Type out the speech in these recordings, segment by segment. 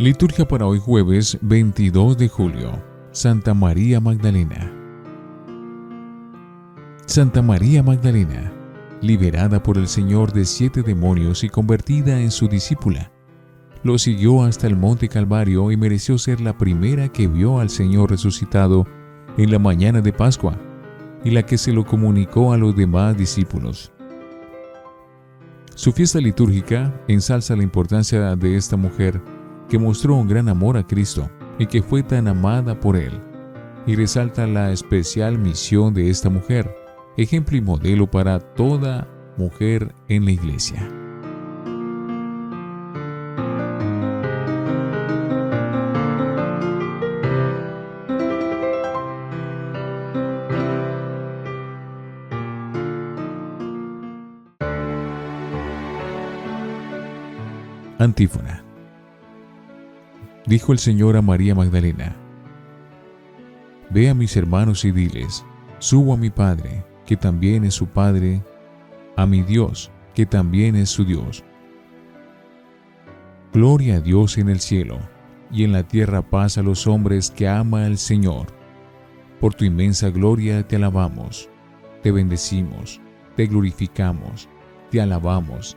Liturgia para hoy jueves 22 de julio. Santa María Magdalena. Santa María Magdalena, liberada por el Señor de siete demonios y convertida en su discípula, lo siguió hasta el monte Calvario y mereció ser la primera que vio al Señor resucitado en la mañana de Pascua y la que se lo comunicó a los demás discípulos. Su fiesta litúrgica ensalza la importancia de esta mujer que mostró un gran amor a Cristo y que fue tan amada por Él, y resalta la especial misión de esta mujer, ejemplo y modelo para toda mujer en la iglesia. Antífona Dijo el Señor a María Magdalena, Ve a mis hermanos y diles, subo a mi Padre, que también es su Padre, a mi Dios, que también es su Dios. Gloria a Dios en el cielo, y en la tierra paz a los hombres que ama al Señor. Por tu inmensa gloria te alabamos, te bendecimos, te glorificamos, te alabamos,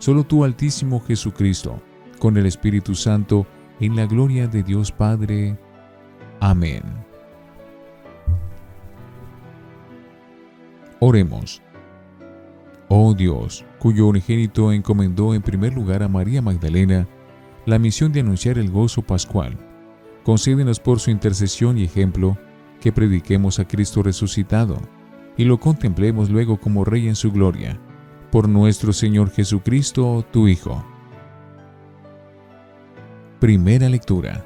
solo tú, Altísimo Jesucristo, con el Espíritu Santo, en la gloria de Dios Padre. Amén. Oremos. Oh Dios, cuyo unigénito encomendó en primer lugar a María Magdalena la misión de anunciar el gozo pascual, concédenos por su intercesión y ejemplo que prediquemos a Cristo resucitado y lo contemplemos luego como Rey en su gloria, por nuestro Señor Jesucristo, tu Hijo Primera lectura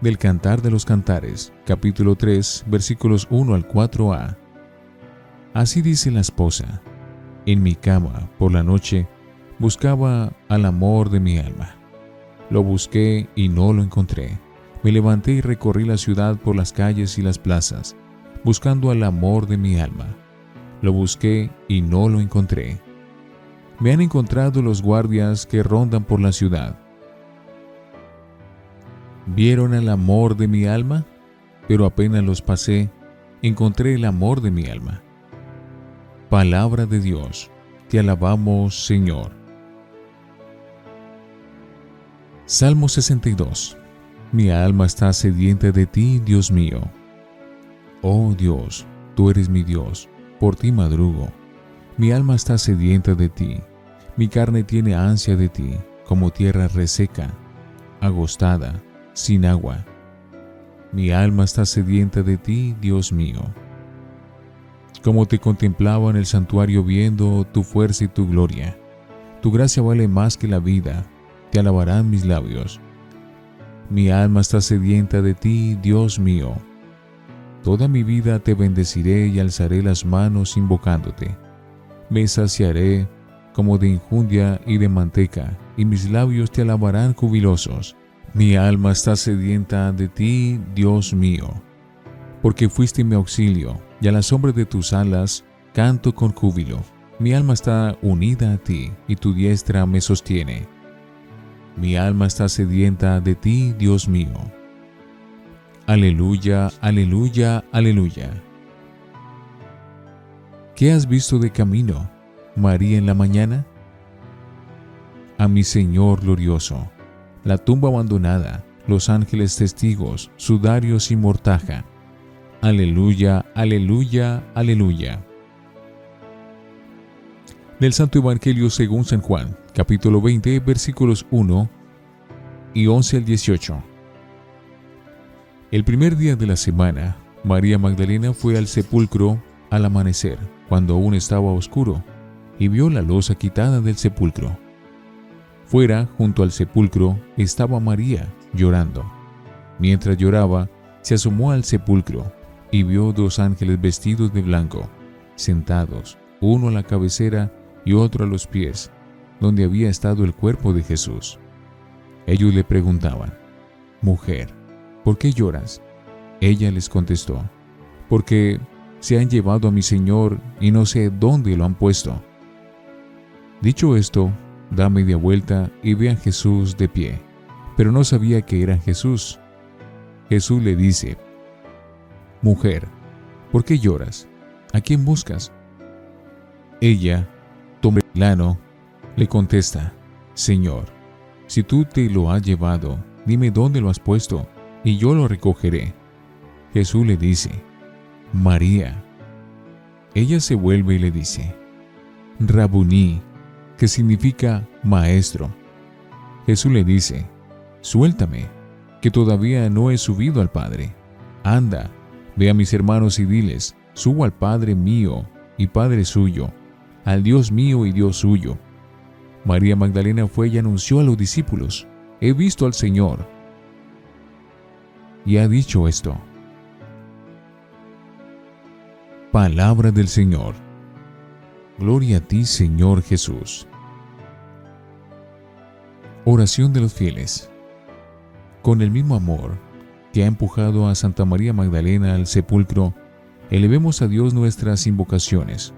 del Cantar de los Cantares, capítulo 3, versículos 1 al 4a. Así dice la esposa, en mi cama, por la noche, buscaba al amor de mi alma. Lo busqué y no lo encontré. Me levanté y recorrí la ciudad por las calles y las plazas, buscando al amor de mi alma. Lo busqué y no lo encontré. Me han encontrado los guardias que rondan por la ciudad ¿Vieron el amor de mi alma? Pero apenas los pasé, encontré el amor de mi alma. Palabra de Dios, te alabamos Señor. Salmo 62. Mi alma está sedienta de ti, Dios mío. Oh Dios, tú eres mi Dios, por ti madrugo. Mi alma está sedienta de ti, mi carne tiene ansia de ti, como tierra reseca, agostada sin agua. Mi alma está sedienta de ti, Dios mío. Como te contemplaba en el santuario viendo tu fuerza y tu gloria. Tu gracia vale más que la vida, te alabarán mis labios. Mi alma está sedienta de ti, Dios mío. Toda mi vida te bendeciré y alzaré las manos invocándote. Me saciaré como de injundia y de manteca, y mis labios te alabarán jubilosos. Mi alma está sedienta de ti, Dios mío, porque fuiste mi auxilio, y a la sombra de tus alas canto con júbilo. Mi alma está unida a ti, y tu diestra me sostiene. Mi alma está sedienta de ti, Dios mío. Aleluya, aleluya, aleluya. ¿Qué has visto de camino, María, en la mañana? A mi Señor glorioso la tumba abandonada, los ángeles testigos, sudarios y mortaja. Aleluya, aleluya, aleluya. Del Santo Evangelio según San Juan, capítulo 20, versículos 1 y 11 al 18. El primer día de la semana, María Magdalena fue al sepulcro al amanecer, cuando aún estaba oscuro, y vio la losa quitada del sepulcro. Fuera, junto al sepulcro, estaba María, llorando. Mientras lloraba, se asomó al sepulcro y vio dos ángeles vestidos de blanco, sentados, uno a la cabecera y otro a los pies, donde había estado el cuerpo de Jesús. Ellos le preguntaban, Mujer, ¿por qué lloras? Ella les contestó, Porque se han llevado a mi Señor y no sé dónde lo han puesto. Dicho esto, da media vuelta y ve a Jesús de pie, pero no sabía que era Jesús. Jesús le dice, Mujer, ¿por qué lloras? ¿A quién buscas? Ella, toma el lano, le contesta, Señor, si tú te lo has llevado, dime dónde lo has puesto, y yo lo recogeré. Jesús le dice, María. Ella se vuelve y le dice, Rabuní, que significa maestro. Jesús le dice, Suéltame, que todavía no he subido al Padre. Anda, ve a mis hermanos y diles, subo al Padre mío y Padre suyo, al Dios mío y Dios suyo. María Magdalena fue y anunció a los discípulos, he visto al Señor. Y ha dicho esto. Palabra del Señor. Gloria a ti, Señor Jesús. Oración de los fieles. Con el mismo amor que ha empujado a Santa María Magdalena al sepulcro, elevemos a Dios nuestras invocaciones.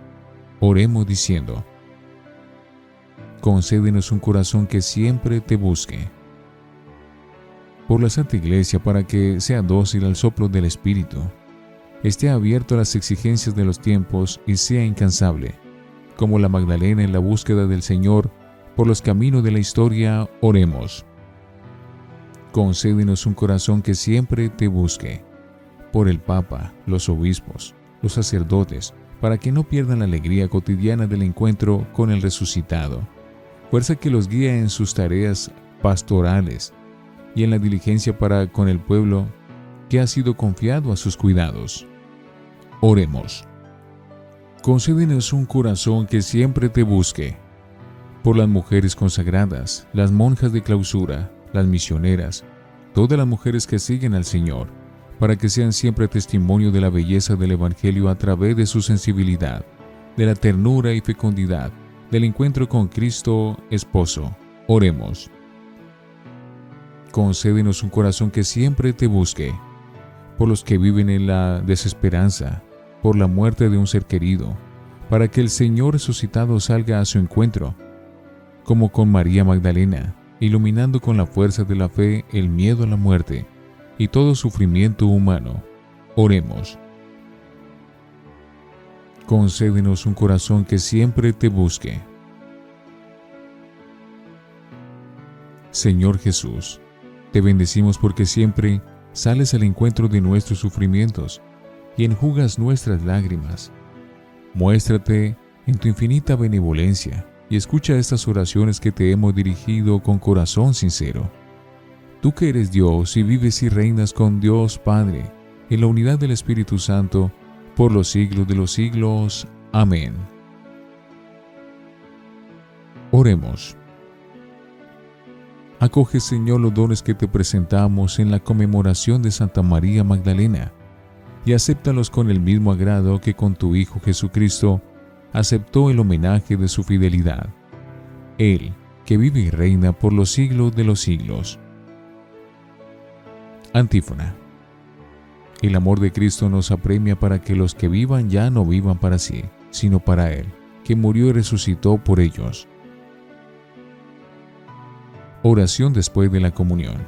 Oremos diciendo, concédenos un corazón que siempre te busque. Por la Santa Iglesia para que sea dócil al soplo del Espíritu, esté abierto a las exigencias de los tiempos y sea incansable, como la Magdalena en la búsqueda del Señor por los caminos de la historia, oremos. Concédenos un corazón que siempre te busque, por el Papa, los obispos, los sacerdotes, para que no pierdan la alegría cotidiana del encuentro con el resucitado. Fuerza que los guíe en sus tareas pastorales y en la diligencia para con el pueblo que ha sido confiado a sus cuidados. Oremos. Concédenos un corazón que siempre te busque. Por las mujeres consagradas, las monjas de clausura, las misioneras, todas las mujeres que siguen al Señor, para que sean siempre testimonio de la belleza del Evangelio a través de su sensibilidad, de la ternura y fecundidad, del encuentro con Cristo esposo. Oremos. Concédenos un corazón que siempre te busque, por los que viven en la desesperanza, por la muerte de un ser querido, para que el Señor resucitado salga a su encuentro, como con María Magdalena, iluminando con la fuerza de la fe el miedo a la muerte y todo sufrimiento humano. Oremos. Concédenos un corazón que siempre te busque. Señor Jesús, te bendecimos porque siempre sales al encuentro de nuestros sufrimientos y enjugas nuestras lágrimas. Muéstrate en tu infinita benevolencia y escucha estas oraciones que te hemos dirigido con corazón sincero. Tú que eres Dios y vives y reinas con Dios Padre, en la unidad del Espíritu Santo, por los siglos de los siglos. Amén. Oremos. Acoge, Señor, los dones que te presentamos en la conmemoración de Santa María Magdalena y acéptalos con el mismo agrado que con tu Hijo Jesucristo aceptó el homenaje de su fidelidad. Él, que vive y reina por los siglos de los siglos. Antífona. El amor de Cristo nos apremia para que los que vivan ya no vivan para sí, sino para Él, que murió y resucitó por ellos. Oración después de la comunión.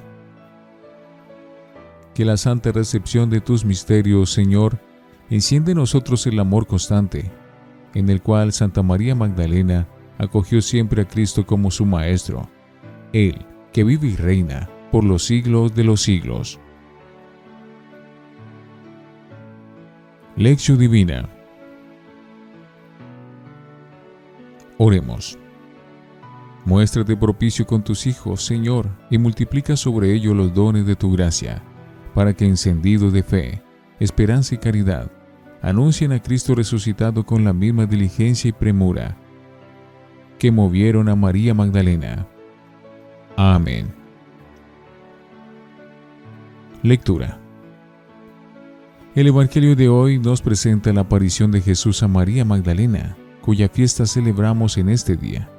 Que la santa recepción de tus misterios, Señor, enciende en nosotros el amor constante, en el cual Santa María Magdalena acogió siempre a Cristo como su Maestro, Él, que vive y reina por los siglos de los siglos. Lección Divina Oremos. Muéstrate propicio con tus hijos, Señor, y multiplica sobre ellos los dones de tu gracia, para que encendidos de fe, esperanza y caridad anuncian a Cristo resucitado con la misma diligencia y premura que movieron a María Magdalena. Amén. Lectura. El Evangelio de hoy nos presenta la aparición de Jesús a María Magdalena, cuya fiesta celebramos en este día.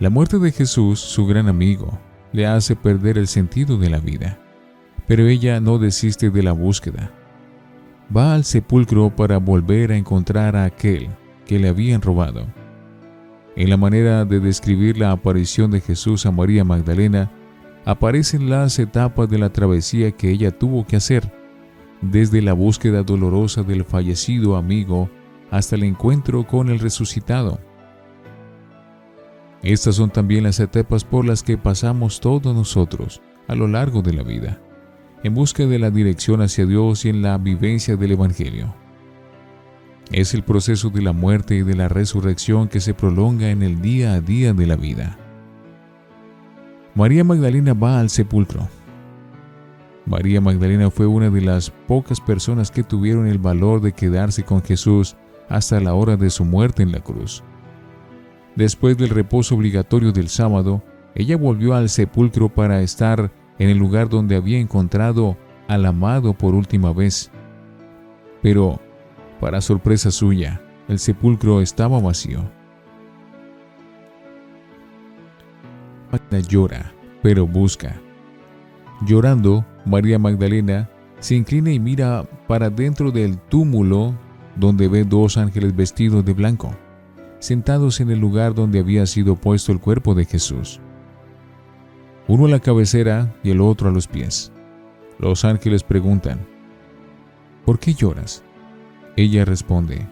La muerte de Jesús, su gran amigo, le hace perder el sentido de la vida, pero ella no desiste de la búsqueda. Va al sepulcro para volver a encontrar a aquel que le habían robado. En la manera de describir la aparición de Jesús a María Magdalena, aparecen las etapas de la travesía que ella tuvo que hacer, desde la búsqueda dolorosa del fallecido amigo hasta el encuentro con el resucitado. Estas son también las etapas por las que pasamos todos nosotros a lo largo de la vida, en busca de la dirección hacia Dios y en la vivencia del Evangelio. Es el proceso de la muerte y de la resurrección que se prolonga en el día a día de la vida. María Magdalena va al sepulcro. María Magdalena fue una de las pocas personas que tuvieron el valor de quedarse con Jesús hasta la hora de su muerte en la cruz. Después del reposo obligatorio del sábado, ella volvió al sepulcro para estar en el lugar donde había encontrado al amado por última vez. Pero, para sorpresa suya, el sepulcro estaba vacío. Magdalena llora, pero busca. Llorando, María Magdalena se inclina y mira para dentro del túmulo donde ve dos ángeles vestidos de blanco sentados en el lugar donde había sido puesto el cuerpo de Jesús. Uno a la cabecera y el otro a los pies. Los ángeles preguntan, ¿por qué lloras? Ella responde,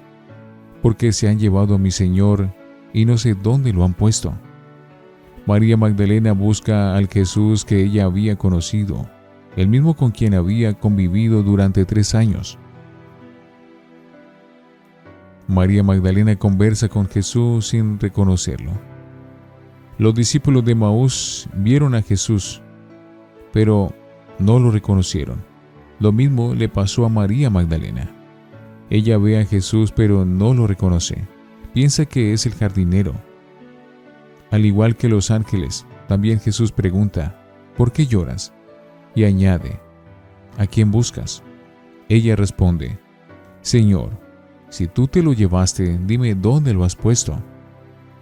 porque se han llevado a mi Señor y no sé dónde lo han puesto. María Magdalena busca al Jesús que ella había conocido, el mismo con quien había convivido durante tres años. María Magdalena conversa con Jesús sin reconocerlo. Los discípulos de Maús vieron a Jesús, pero no lo reconocieron. Lo mismo le pasó a María Magdalena. Ella ve a Jesús pero no lo reconoce. Piensa que es el jardinero. Al igual que los ángeles, también Jesús pregunta, ¿por qué lloras? Y añade, ¿a quién buscas? Ella responde, Señor, si tú te lo llevaste, dime dónde lo has puesto.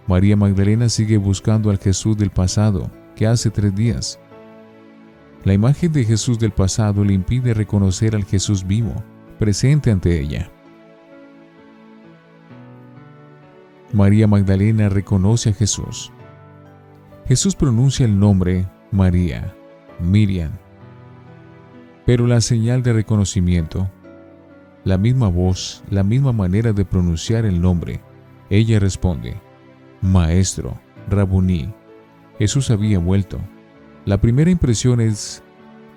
María Magdalena sigue buscando al Jesús del pasado, que hace tres días. La imagen de Jesús del pasado le impide reconocer al Jesús vivo, presente ante ella. María Magdalena reconoce a Jesús. Jesús pronuncia el nombre María, Miriam. Pero la señal de reconocimiento la misma voz, la misma manera de pronunciar el nombre. Ella responde, Maestro, Rabuní. Jesús había vuelto. La primera impresión es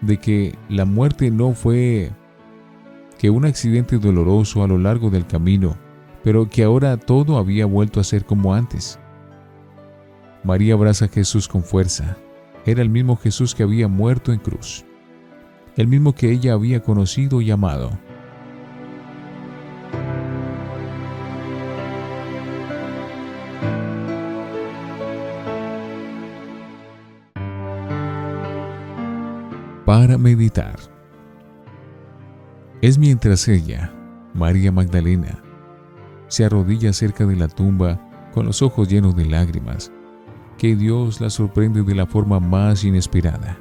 de que la muerte no fue que un accidente doloroso a lo largo del camino, pero que ahora todo había vuelto a ser como antes. María abraza a Jesús con fuerza. Era el mismo Jesús que había muerto en cruz, el mismo que ella había conocido y amado. Para meditar. Es mientras ella, María Magdalena, se arrodilla cerca de la tumba con los ojos llenos de lágrimas, que Dios la sorprende de la forma más inesperada.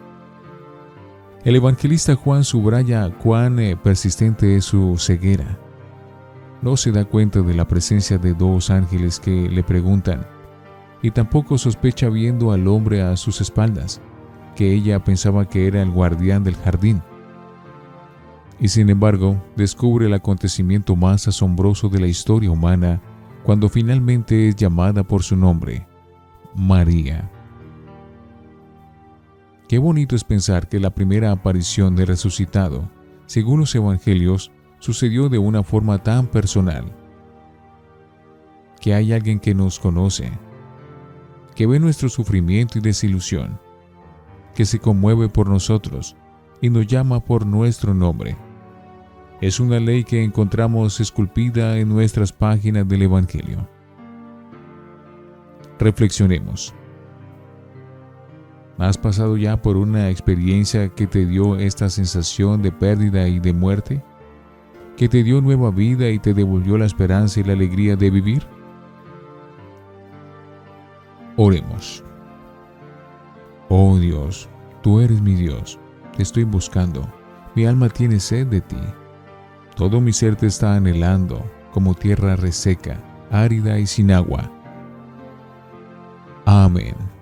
El evangelista Juan subraya cuán eh, persistente es su ceguera. No se da cuenta de la presencia de dos ángeles que le preguntan, y tampoco sospecha viendo al hombre a sus espaldas que ella pensaba que era el guardián del jardín. Y sin embargo, descubre el acontecimiento más asombroso de la historia humana cuando finalmente es llamada por su nombre, María. Qué bonito es pensar que la primera aparición del resucitado, según los evangelios, sucedió de una forma tan personal. Que hay alguien que nos conoce, que ve nuestro sufrimiento y desilusión, que se conmueve por nosotros y nos llama por nuestro nombre. Es una ley que encontramos esculpida en nuestras páginas del Evangelio. Reflexionemos. ¿Has pasado ya por una experiencia que te dio esta sensación de pérdida y de muerte? ¿Que te dio nueva vida y te devolvió la esperanza y la alegría de vivir? Oremos. Oh Dios, tú eres mi Dios, te estoy buscando, mi alma tiene sed de ti. Todo mi ser te está anhelando, como tierra reseca, árida y sin agua. Amén.